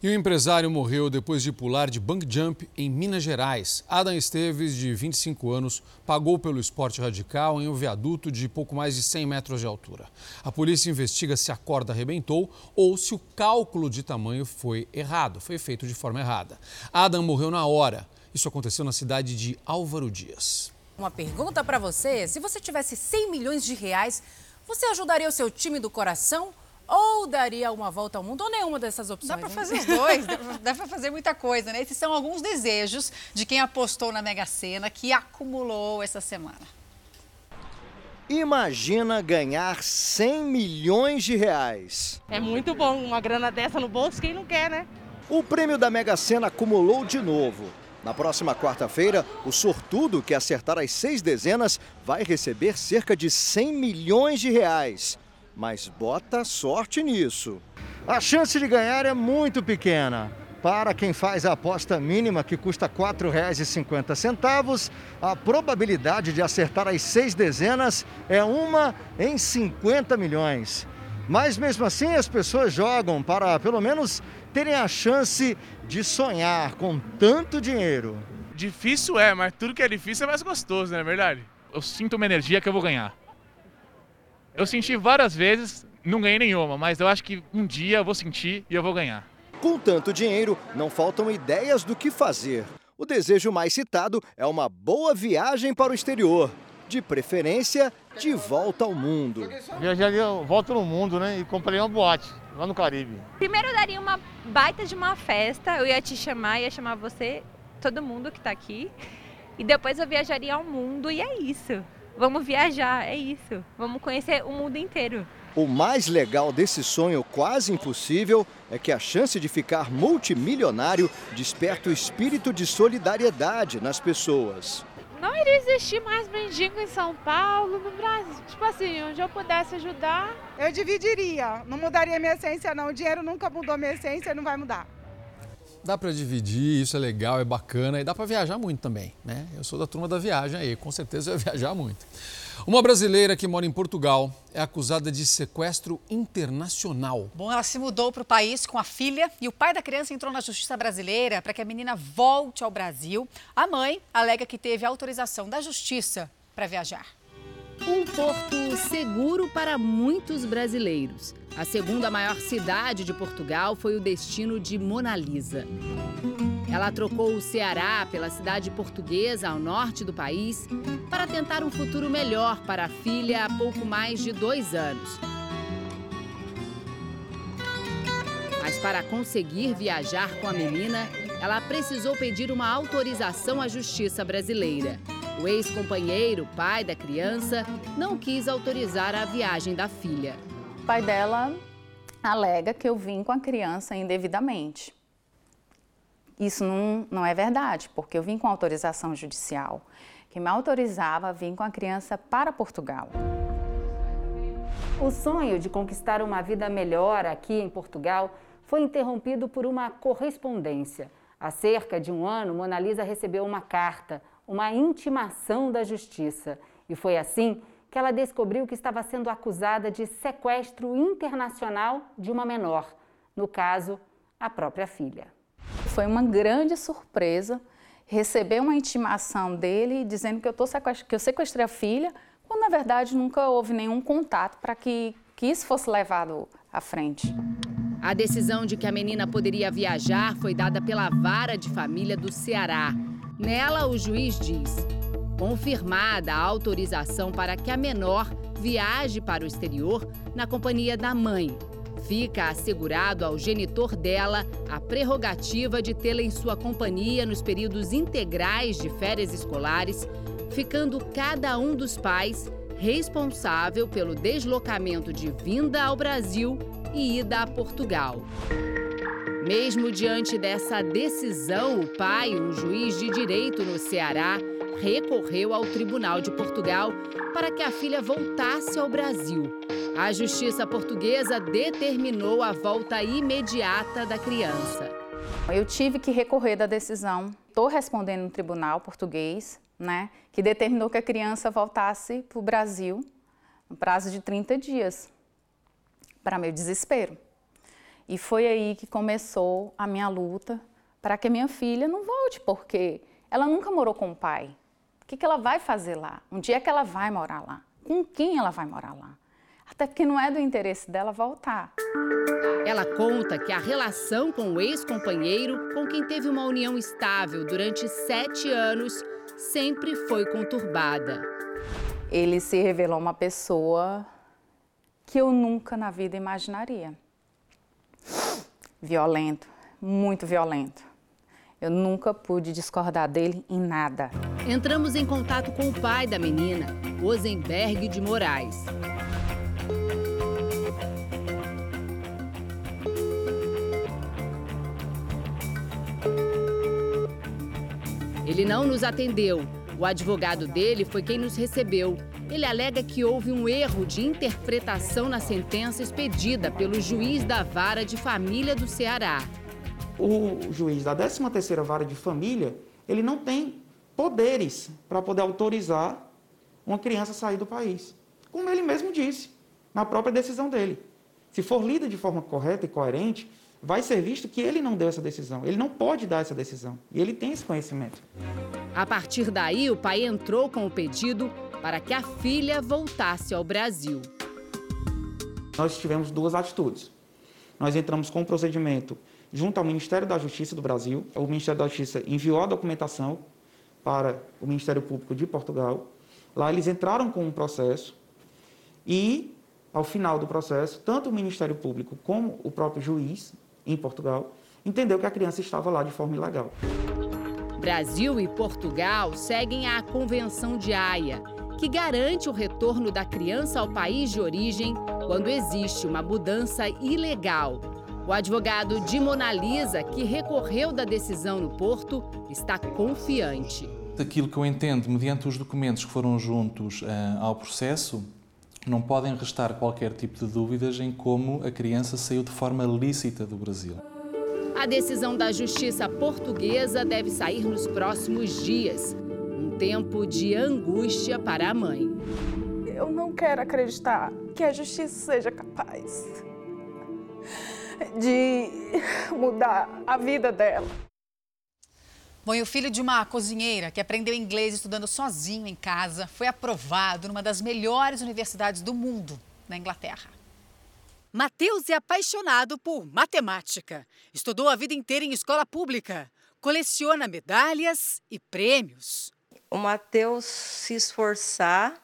E o empresário morreu depois de pular de bang jump em Minas Gerais. Adam Esteves, de 25 anos, pagou pelo esporte radical em um viaduto de pouco mais de 100 metros de altura. A polícia investiga se a corda arrebentou ou se o cálculo de tamanho foi errado, foi feito de forma errada. Adam morreu na hora. Isso aconteceu na cidade de Álvaro Dias. Uma pergunta para você: se você tivesse 100 milhões de reais, você ajudaria o seu time do coração? Ou daria uma volta ao mundo ou nenhuma dessas opções. Dá para fazer os dois, dá para fazer muita coisa, né? Esses são alguns desejos de quem apostou na Mega Sena que acumulou essa semana. Imagina ganhar 100 milhões de reais. É muito bom, uma grana dessa no bolso, quem não quer, né? O prêmio da Mega Sena acumulou de novo. Na próxima quarta-feira, o sortudo que acertar as seis dezenas vai receber cerca de 100 milhões de reais mas bota sorte nisso. A chance de ganhar é muito pequena. Para quem faz a aposta mínima, que custa R$ 4,50, a probabilidade de acertar as seis dezenas é uma em 50 milhões. Mas mesmo assim, as pessoas jogam para pelo menos terem a chance de sonhar com tanto dinheiro. Difícil é, mas tudo que é difícil é mais gostoso, não é verdade? Eu sinto uma energia que eu vou ganhar. Eu senti várias vezes, não ganhei nenhuma, mas eu acho que um dia eu vou sentir e eu vou ganhar. Com tanto dinheiro, não faltam ideias do que fazer. O desejo mais citado é uma boa viagem para o exterior, de preferência de volta ao mundo. Viajaria volta no mundo, né? E comprei uma boate lá no Caribe. Primeiro eu daria uma baita de uma festa, eu ia te chamar, ia chamar você, todo mundo que está aqui. E depois eu viajaria ao mundo e é isso. Vamos viajar, é isso. Vamos conhecer o mundo inteiro. O mais legal desse sonho quase impossível é que a chance de ficar multimilionário desperta o espírito de solidariedade nas pessoas. Não iria existir mais mendigo em São Paulo, no Brasil. Tipo assim, onde eu pudesse ajudar. Eu dividiria. Não mudaria minha essência, não. O dinheiro nunca mudou minha essência e não vai mudar. Dá para dividir, isso é legal, é bacana e dá para viajar muito também, né? Eu sou da turma da viagem aí, com certeza eu ia viajar muito. Uma brasileira que mora em Portugal é acusada de sequestro internacional. Bom, ela se mudou para o país com a filha e o pai da criança entrou na justiça brasileira para que a menina volte ao Brasil. A mãe alega que teve autorização da justiça para viajar. Um porto seguro para muitos brasileiros. A segunda maior cidade de Portugal foi o destino de Mona Lisa. Ela trocou o Ceará pela cidade portuguesa ao norte do país para tentar um futuro melhor para a filha há pouco mais de dois anos. Mas para conseguir viajar com a menina, ela precisou pedir uma autorização à justiça brasileira. O ex-companheiro, pai da criança, não quis autorizar a viagem da filha. O pai dela alega que eu vim com a criança indevidamente. Isso não, não é verdade, porque eu vim com autorização judicial, que me autorizava a vir com a criança para Portugal. O sonho de conquistar uma vida melhor aqui em Portugal foi interrompido por uma correspondência. Há cerca de um ano, Mona Lisa recebeu uma carta, uma intimação da justiça. E foi assim que ela descobriu que estava sendo acusada de sequestro internacional de uma menor, no caso, a própria filha. Foi uma grande surpresa receber uma intimação dele dizendo que eu, tô que eu sequestrei a filha, quando na verdade nunca houve nenhum contato para que, que isso fosse levado à frente. A decisão de que a menina poderia viajar foi dada pela vara de família do Ceará. Nela, o juiz diz: confirmada a autorização para que a menor viaje para o exterior na companhia da mãe, Fica assegurado ao genitor dela a prerrogativa de tê-la em sua companhia nos períodos integrais de férias escolares, ficando cada um dos pais responsável pelo deslocamento de vinda ao Brasil e ida a Portugal. Mesmo diante dessa decisão, o pai, um juiz de direito no Ceará, recorreu ao Tribunal de Portugal para que a filha voltasse ao Brasil. A justiça portuguesa determinou a volta imediata da criança. Eu tive que recorrer da decisão. Estou respondendo no tribunal português, né, que determinou que a criança voltasse para o Brasil no prazo de 30 dias, para meu desespero. E foi aí que começou a minha luta para que a minha filha não volte, porque ela nunca morou com o pai. O que, que ela vai fazer lá? Um dia que ela vai morar lá. Com quem ela vai morar lá? até porque não é do interesse dela voltar. Ela conta que a relação com o ex-companheiro, com quem teve uma união estável durante sete anos, sempre foi conturbada. Ele se revelou uma pessoa que eu nunca na vida imaginaria. Violento, muito violento. Eu nunca pude discordar dele em nada. Entramos em contato com o pai da menina, Ozenberg de Moraes. Ele não nos atendeu. O advogado dele foi quem nos recebeu. Ele alega que houve um erro de interpretação na sentença expedida pelo juiz da vara de família do Ceará. O juiz da 13ª vara de família, ele não tem poderes para poder autorizar uma criança a sair do país. Como ele mesmo disse, na própria decisão dele. Se for lida de forma correta e coerente, vai ser visto que ele não deu essa decisão. Ele não pode dar essa decisão. E ele tem esse conhecimento. A partir daí, o pai entrou com o pedido para que a filha voltasse ao Brasil. Nós tivemos duas atitudes. Nós entramos com o um procedimento junto ao Ministério da Justiça do Brasil. O Ministério da Justiça enviou a documentação para o Ministério Público de Portugal. Lá eles entraram com um processo e, ao final do processo, tanto o Ministério Público como o próprio juiz em Portugal, entendeu que a criança estava lá de forma ilegal. Brasil e Portugal seguem a Convenção de Haia, que garante o retorno da criança ao país de origem quando existe uma mudança ilegal. O advogado de Mona Lisa, que recorreu da decisão no Porto, está confiante. Aquilo que eu entendo, mediante os documentos que foram juntos uh, ao processo, não podem restar qualquer tipo de dúvidas em como a criança saiu de forma lícita do Brasil. A decisão da justiça portuguesa deve sair nos próximos dias. Tempo de angústia para a mãe. Eu não quero acreditar que a justiça seja capaz de mudar a vida dela. Bom, e o filho de uma cozinheira que aprendeu inglês estudando sozinho em casa foi aprovado numa das melhores universidades do mundo, na Inglaterra. Mateus é apaixonado por matemática. Estudou a vida inteira em escola pública. Coleciona medalhas e prêmios. O Mateus se esforçar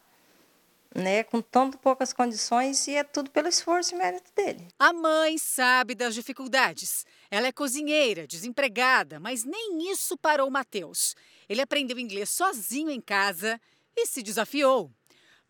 né, com tão poucas condições e é tudo pelo esforço e mérito dele. A mãe sabe das dificuldades. Ela é cozinheira, desempregada, mas nem isso parou Matheus. Ele aprendeu inglês sozinho em casa e se desafiou.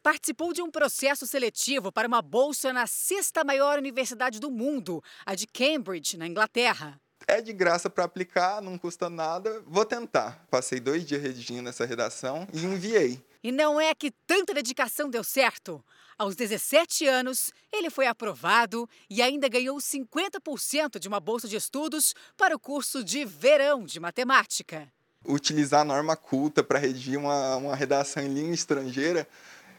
Participou de um processo seletivo para uma bolsa na sexta maior universidade do mundo, a de Cambridge, na Inglaterra. É de graça para aplicar, não custa nada. Vou tentar. Passei dois dias redigindo essa redação e enviei. E não é que tanta dedicação deu certo. Aos 17 anos, ele foi aprovado e ainda ganhou 50% de uma bolsa de estudos para o curso de verão de matemática. Utilizar a norma culta para redigir uma, uma redação em língua estrangeira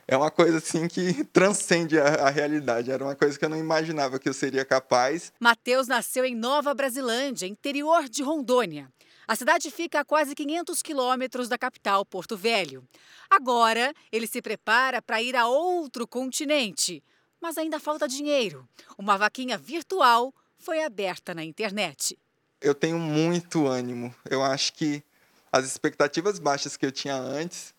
é uma coisa assim que transcende a, a, realidade. Era uma coisa que eu não imaginava que eu seria capaz. Mateus nasceu em Nova Brasilândia, interior de Rondônia. A cidade fica a quase 500 quilômetros da capital, Porto Velho. Agora, ele se prepara para ir a outro continente. Mas ainda falta dinheiro. Uma vaquinha virtual foi aberta na internet. Eu tenho muito ânimo. Eu acho que as expectativas baixas que eu tinha antes,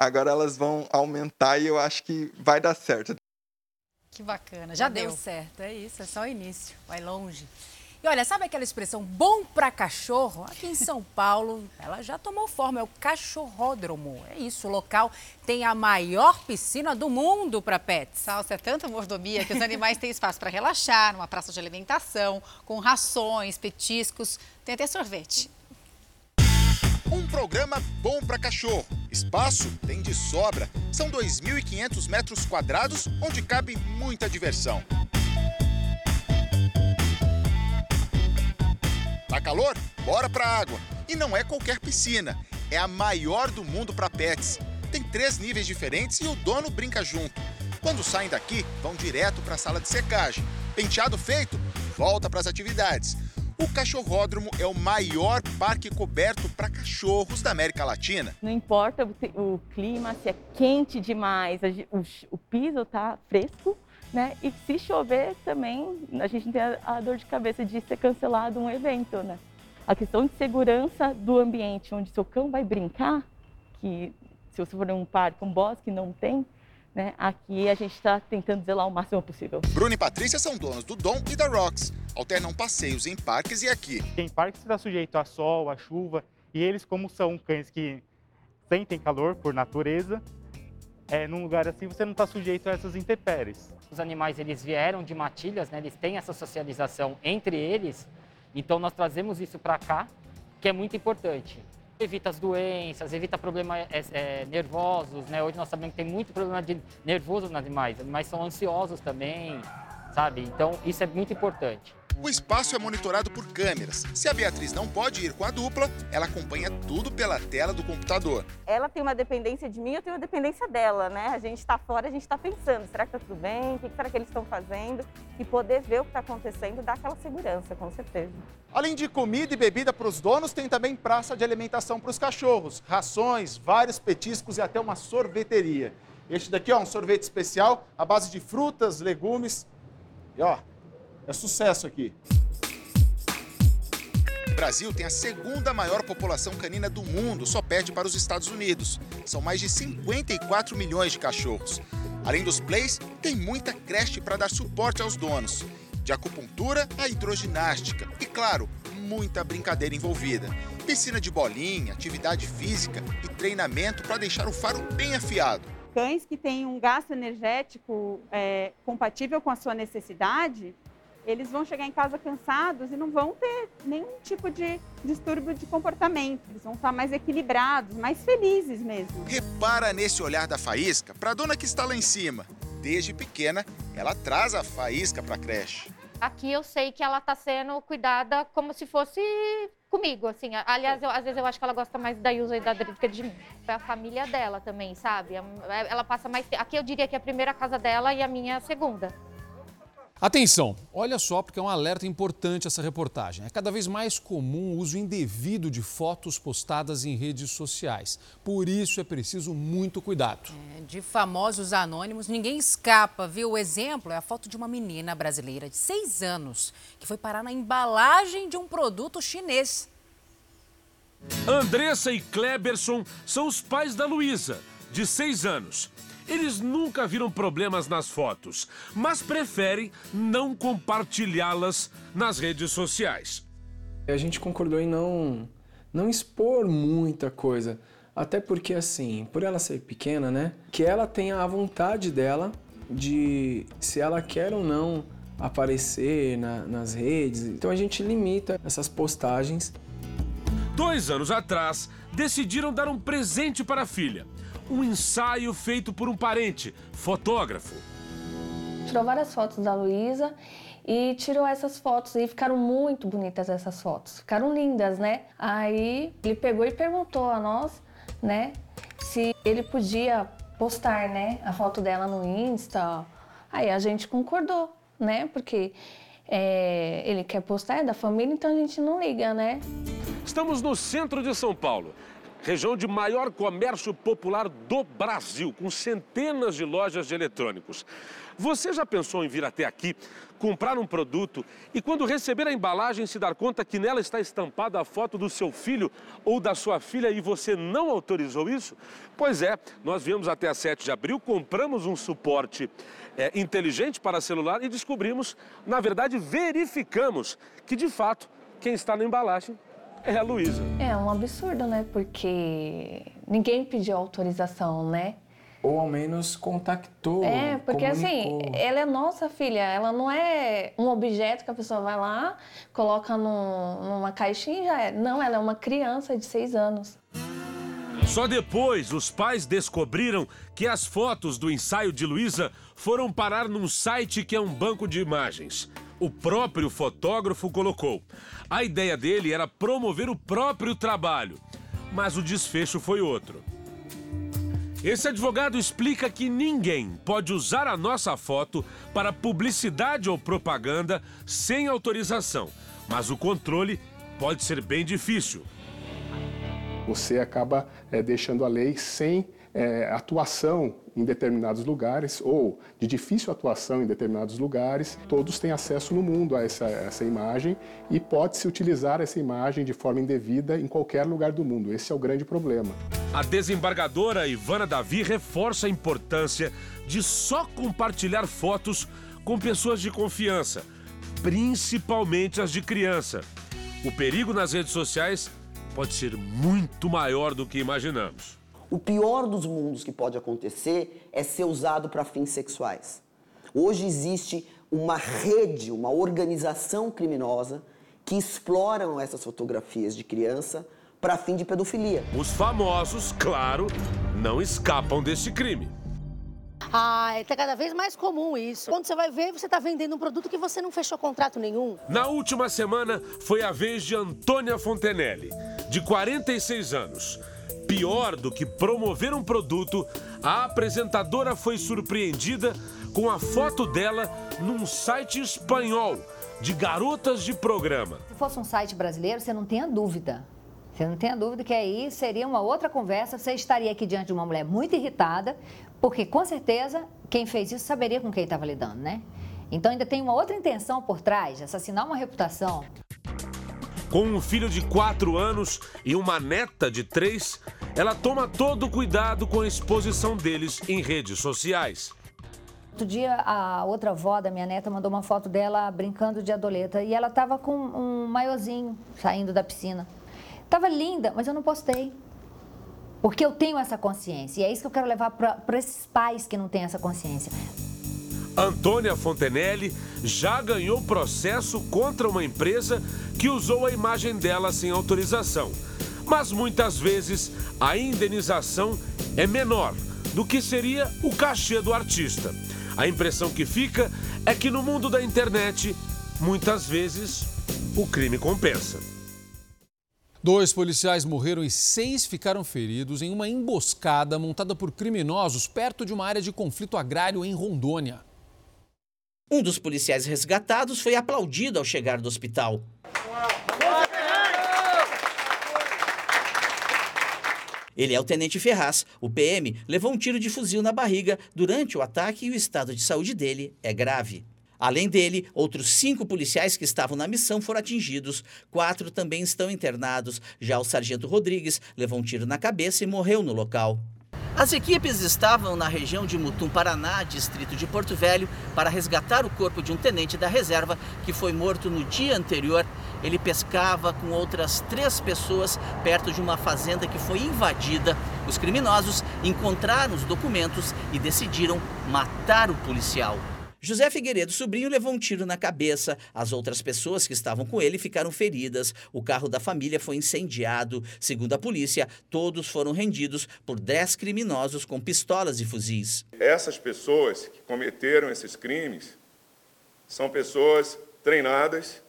agora elas vão aumentar e eu acho que vai dar certo. Que bacana, já, já deu. deu certo, é isso, é só o início, vai longe. E olha, sabe aquela expressão bom para cachorro? Aqui em São Paulo, ela já tomou forma, é o cachorródromo. É isso, o local tem a maior piscina do mundo para pets. Salsa, é tanta mordomia que os animais têm espaço para relaxar, numa praça de alimentação, com rações, petiscos, tem até sorvete. Um programa bom para cachorro. Espaço tem de sobra. São 2.500 metros quadrados, onde cabe muita diversão. Tá calor? Bora pra água. E não é qualquer piscina, é a maior do mundo para pets. Tem três níveis diferentes e o dono brinca junto. Quando saem daqui, vão direto para a sala de secagem. Penteado feito, volta para as atividades. O Cachorródromo é o maior parque coberto para cachorros da América Latina. Não importa o clima, se é quente demais, o piso tá fresco, né? E se chover também, a gente não tem a, dor de cabeça de ser cancelado um evento, né? A questão de segurança do ambiente onde seu cão vai brincar, que se você for num parque, um bosque, não tem, né? Aqui a gente está tentando zelar o máximo possível. Bruno e Patrícia são donos do Dom e da Rocks. Alternam passeios em parques e aqui. Tem parques que está sujeito a sol, a chuva, e eles, como são cães que sentem calor por natureza, é, num lugar assim você não está sujeito a essas intempéries. Os animais eles vieram de matilhas, né? eles têm essa socialização entre eles, então nós trazemos isso para cá, que é muito importante. Evita as doenças, evita problemas é, é, nervosos, né? Hoje nós sabemos que tem muito problema de nervoso nos animais, animais são ansiosos também, sabe? Então isso é muito importante. O espaço é monitorado por câmeras. Se a Beatriz não pode ir com a dupla, ela acompanha tudo pela tela do computador. Ela tem uma dependência de mim, eu tenho uma dependência dela, né? A gente está fora, a gente está pensando, será que tá tudo bem? O que será que eles estão fazendo? E poder ver o que está acontecendo dá aquela segurança, com certeza. Além de comida e bebida para os donos, tem também praça de alimentação para os cachorros, rações, vários petiscos e até uma sorveteria. Este daqui, ó, um sorvete especial à base de frutas, legumes. E ó, é sucesso aqui. O Brasil tem a segunda maior população canina do mundo, só perde para os Estados Unidos. São mais de 54 milhões de cachorros. Além dos plays, tem muita creche para dar suporte aos donos. De acupuntura a hidroginástica. E, claro, muita brincadeira envolvida. Piscina de bolinha, atividade física e treinamento para deixar o faro bem afiado. cães que têm um gasto energético é, compatível com a sua necessidade, eles vão chegar em casa cansados e não vão ter nenhum tipo de distúrbio de comportamento. Eles vão estar mais equilibrados, mais felizes mesmo. Repara nesse olhar da Faísca para a dona que está lá em cima. Desde pequena, ela traz a Faísca para a creche. Aqui eu sei que ela está sendo cuidada como se fosse comigo, assim. Aliás, eu, às vezes eu acho que ela gosta mais da Ilza e da Dritka de mim. É a família dela também, sabe? Ela passa mais tempo. Aqui eu diria que é a primeira casa dela e a minha a segunda. Atenção, olha só porque é um alerta importante essa reportagem. É cada vez mais comum o uso indevido de fotos postadas em redes sociais. Por isso é preciso muito cuidado. É, de famosos anônimos, ninguém escapa, viu? O exemplo é a foto de uma menina brasileira de seis anos que foi parar na embalagem de um produto chinês. Andressa e Kleberson são os pais da Luísa, de seis anos. Eles nunca viram problemas nas fotos, mas preferem não compartilhá-las nas redes sociais. A gente concordou em não, não expor muita coisa. Até porque, assim, por ela ser pequena, né? Que ela tenha a vontade dela de se ela quer ou não aparecer na, nas redes. Então a gente limita essas postagens. Dois anos atrás, decidiram dar um presente para a filha um ensaio feito por um parente, fotógrafo. Tirou várias fotos da Luísa e tirou essas fotos e ficaram muito bonitas essas fotos. Ficaram lindas, né? Aí ele pegou e perguntou a nós, né, se ele podia postar, né, a foto dela no Insta. Aí a gente concordou, né? Porque é, ele quer postar, é da família, então a gente não liga, né? Estamos no centro de São Paulo região de maior comércio popular do Brasil, com centenas de lojas de eletrônicos. Você já pensou em vir até aqui, comprar um produto e quando receber a embalagem se dar conta que nela está estampada a foto do seu filho ou da sua filha e você não autorizou isso? Pois é, nós viemos até a 7 de abril, compramos um suporte é, inteligente para celular e descobrimos, na verdade verificamos que de fato quem está na embalagem é a Luísa. É um absurdo, né? Porque ninguém pediu autorização, né? Ou ao menos contactou. É, porque assim, comunicou. assim, ela é nossa filha, ela não é um objeto que a pessoa vai lá, coloca no, numa caixinha e já é. Não, ela é uma criança de seis anos. Só depois os pais descobriram que as fotos do ensaio de Luísa foram parar num site que é um banco de imagens. O próprio fotógrafo colocou. A ideia dele era promover o próprio trabalho, mas o desfecho foi outro. Esse advogado explica que ninguém pode usar a nossa foto para publicidade ou propaganda sem autorização, mas o controle pode ser bem difícil. Você acaba é, deixando a lei sem é, atuação em determinados lugares ou de difícil atuação em determinados lugares. Todos têm acesso no mundo a essa, essa imagem e pode-se utilizar essa imagem de forma indevida em qualquer lugar do mundo. Esse é o grande problema. A desembargadora Ivana Davi reforça a importância de só compartilhar fotos com pessoas de confiança, principalmente as de criança. O perigo nas redes sociais pode ser muito maior do que imaginamos. O pior dos mundos que pode acontecer é ser usado para fins sexuais. Hoje existe uma rede, uma organização criminosa que exploram essas fotografias de criança para fim de pedofilia. Os famosos, claro, não escapam desse crime. Ah, está cada vez mais comum isso. Quando você vai ver, você está vendendo um produto que você não fechou contrato nenhum. Na última semana, foi a vez de Antônia Fontenelle, de 46 anos. Pior do que promover um produto, a apresentadora foi surpreendida com a foto dela num site espanhol de garotas de programa. Se fosse um site brasileiro, você não tenha dúvida. Você não tenha dúvida que aí seria uma outra conversa. Você estaria aqui diante de uma mulher muito irritada, porque com certeza quem fez isso saberia com quem estava lidando, né? Então ainda tem uma outra intenção por trás, assassinar uma reputação. Com um filho de 4 anos e uma neta de 3, ela toma todo o cuidado com a exposição deles em redes sociais. Outro dia, a outra avó da minha neta mandou uma foto dela brincando de adoleta e ela estava com um maiozinho saindo da piscina. Tava linda, mas eu não postei. Porque eu tenho essa consciência. E é isso que eu quero levar para esses pais que não têm essa consciência. Antônia Fontenelle já ganhou processo contra uma empresa que usou a imagem dela sem autorização. Mas muitas vezes a indenização é menor do que seria o cachê do artista. A impressão que fica é que no mundo da internet, muitas vezes, o crime compensa. Dois policiais morreram e seis ficaram feridos em uma emboscada montada por criminosos perto de uma área de conflito agrário em Rondônia. Um dos policiais resgatados foi aplaudido ao chegar do hospital. Ele é o tenente Ferraz. O PM levou um tiro de fuzil na barriga durante o ataque e o estado de saúde dele é grave. Além dele, outros cinco policiais que estavam na missão foram atingidos. Quatro também estão internados. Já o sargento Rodrigues levou um tiro na cabeça e morreu no local. As equipes estavam na região de Mutum, Paraná, distrito de Porto Velho, para resgatar o corpo de um tenente da reserva que foi morto no dia anterior. Ele pescava com outras três pessoas perto de uma fazenda que foi invadida. Os criminosos encontraram os documentos e decidiram matar o policial. José Figueiredo Sobrinho levou um tiro na cabeça. As outras pessoas que estavam com ele ficaram feridas. O carro da família foi incendiado. Segundo a polícia, todos foram rendidos por 10 criminosos com pistolas e fuzis. Essas pessoas que cometeram esses crimes são pessoas treinadas,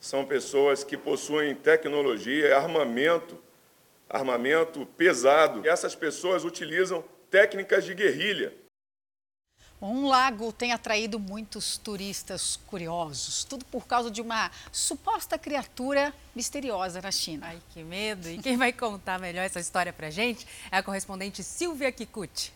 são pessoas que possuem tecnologia armamento, armamento pesado. E essas pessoas utilizam técnicas de guerrilha um lago tem atraído muitos turistas curiosos, tudo por causa de uma suposta criatura misteriosa na China. Ai, que medo! E quem vai contar melhor essa história pra gente é a correspondente Silvia Kikuchi.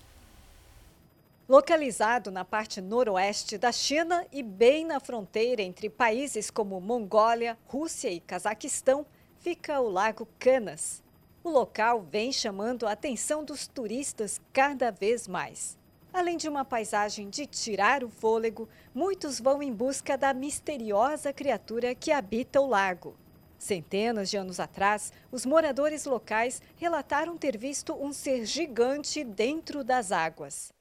Localizado na parte noroeste da China e bem na fronteira entre países como Mongólia, Rússia e Cazaquistão, fica o Lago Canas. O local vem chamando a atenção dos turistas cada vez mais. Além de uma paisagem de tirar o fôlego, muitos vão em busca da misteriosa criatura que habita o lago. Centenas de anos atrás, os moradores locais relataram ter visto um ser gigante dentro das águas.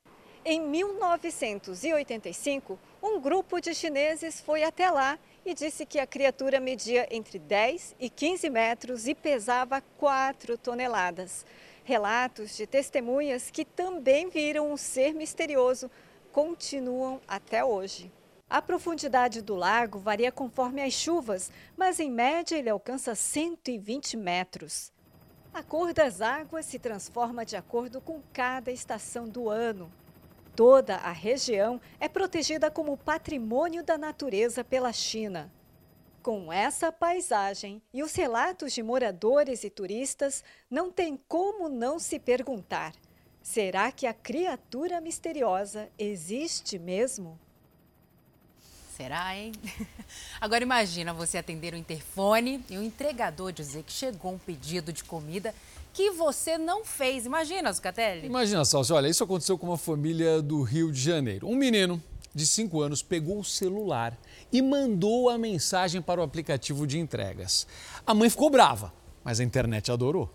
Em 1985, um grupo de chineses foi até lá e disse que a criatura media entre 10 e 15 metros e pesava 4 toneladas. Relatos de testemunhas que também viram um ser misterioso continuam até hoje. A profundidade do lago varia conforme as chuvas, mas em média ele alcança 120 metros. A cor das águas se transforma de acordo com cada estação do ano. Toda a região é protegida como patrimônio da natureza pela China. Com essa paisagem e os relatos de moradores e turistas, não tem como não se perguntar: será que a criatura misteriosa existe mesmo? Será, hein? Agora imagina você atender o interfone e o entregador dizer que chegou um pedido de comida que você não fez. Imagina, Zucatelli. Imagina, Salsi, olha, isso aconteceu com uma família do Rio de Janeiro. Um menino de 5 anos pegou o celular e mandou a mensagem para o aplicativo de entregas. A mãe ficou brava, mas a internet adorou.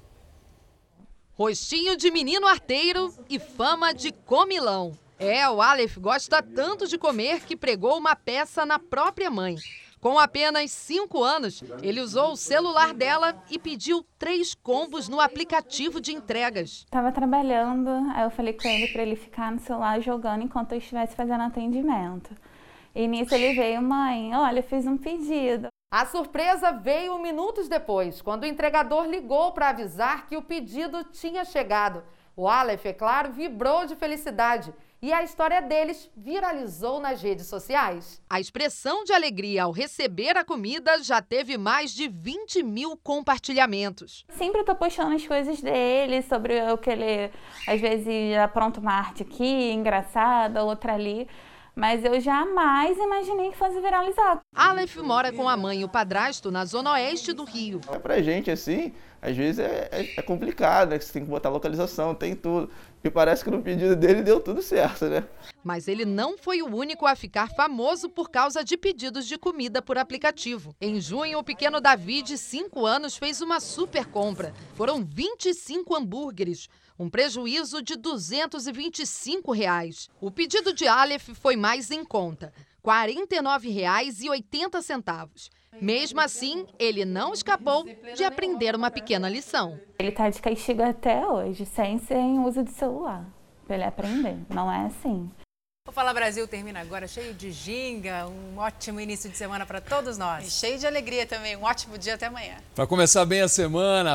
Rostinho de menino arteiro e fama de comilão. É, o Aleph gosta tanto de comer que pregou uma peça na própria mãe. Com apenas 5 anos, ele usou o celular dela e pediu três combos no aplicativo de entregas. Estava trabalhando, aí eu falei com ele para ele ficar no celular jogando enquanto eu estivesse fazendo atendimento. E nisso ele veio, mãe, olha, fiz um pedido. A surpresa veio minutos depois, quando o entregador ligou para avisar que o pedido tinha chegado. O Aleph, é claro, vibrou de felicidade e a história deles viralizou nas redes sociais. A expressão de alegria ao receber a comida já teve mais de 20 mil compartilhamentos. Sempre estou postando as coisas dele, sobre o que ele às vezes apronta uma arte aqui, engraçada, outra ali. Mas eu jamais imaginei que fosse viralizar. Aleph mora com a mãe e o padrasto na zona oeste do Rio. É pra gente, assim, às vezes é, é, é complicado, né? Você tem que botar localização, tem tudo. E parece que no pedido dele deu tudo certo, né? Mas ele não foi o único a ficar famoso por causa de pedidos de comida por aplicativo. Em junho, o pequeno Davi, de 5 anos, fez uma super compra. Foram 25 hambúrgueres, um prejuízo de 225 reais. O pedido de Aleph foi mais em conta, R$ 49,80. Mesmo assim, ele não escapou de aprender uma pequena lição. Ele tá de castigo até hoje, sem sem uso de celular, para ele aprender. Não é assim. O Fala Brasil termina agora cheio de ginga, um ótimo início de semana para todos nós. E cheio de alegria também, um ótimo dia até amanhã. Para começar bem a semana,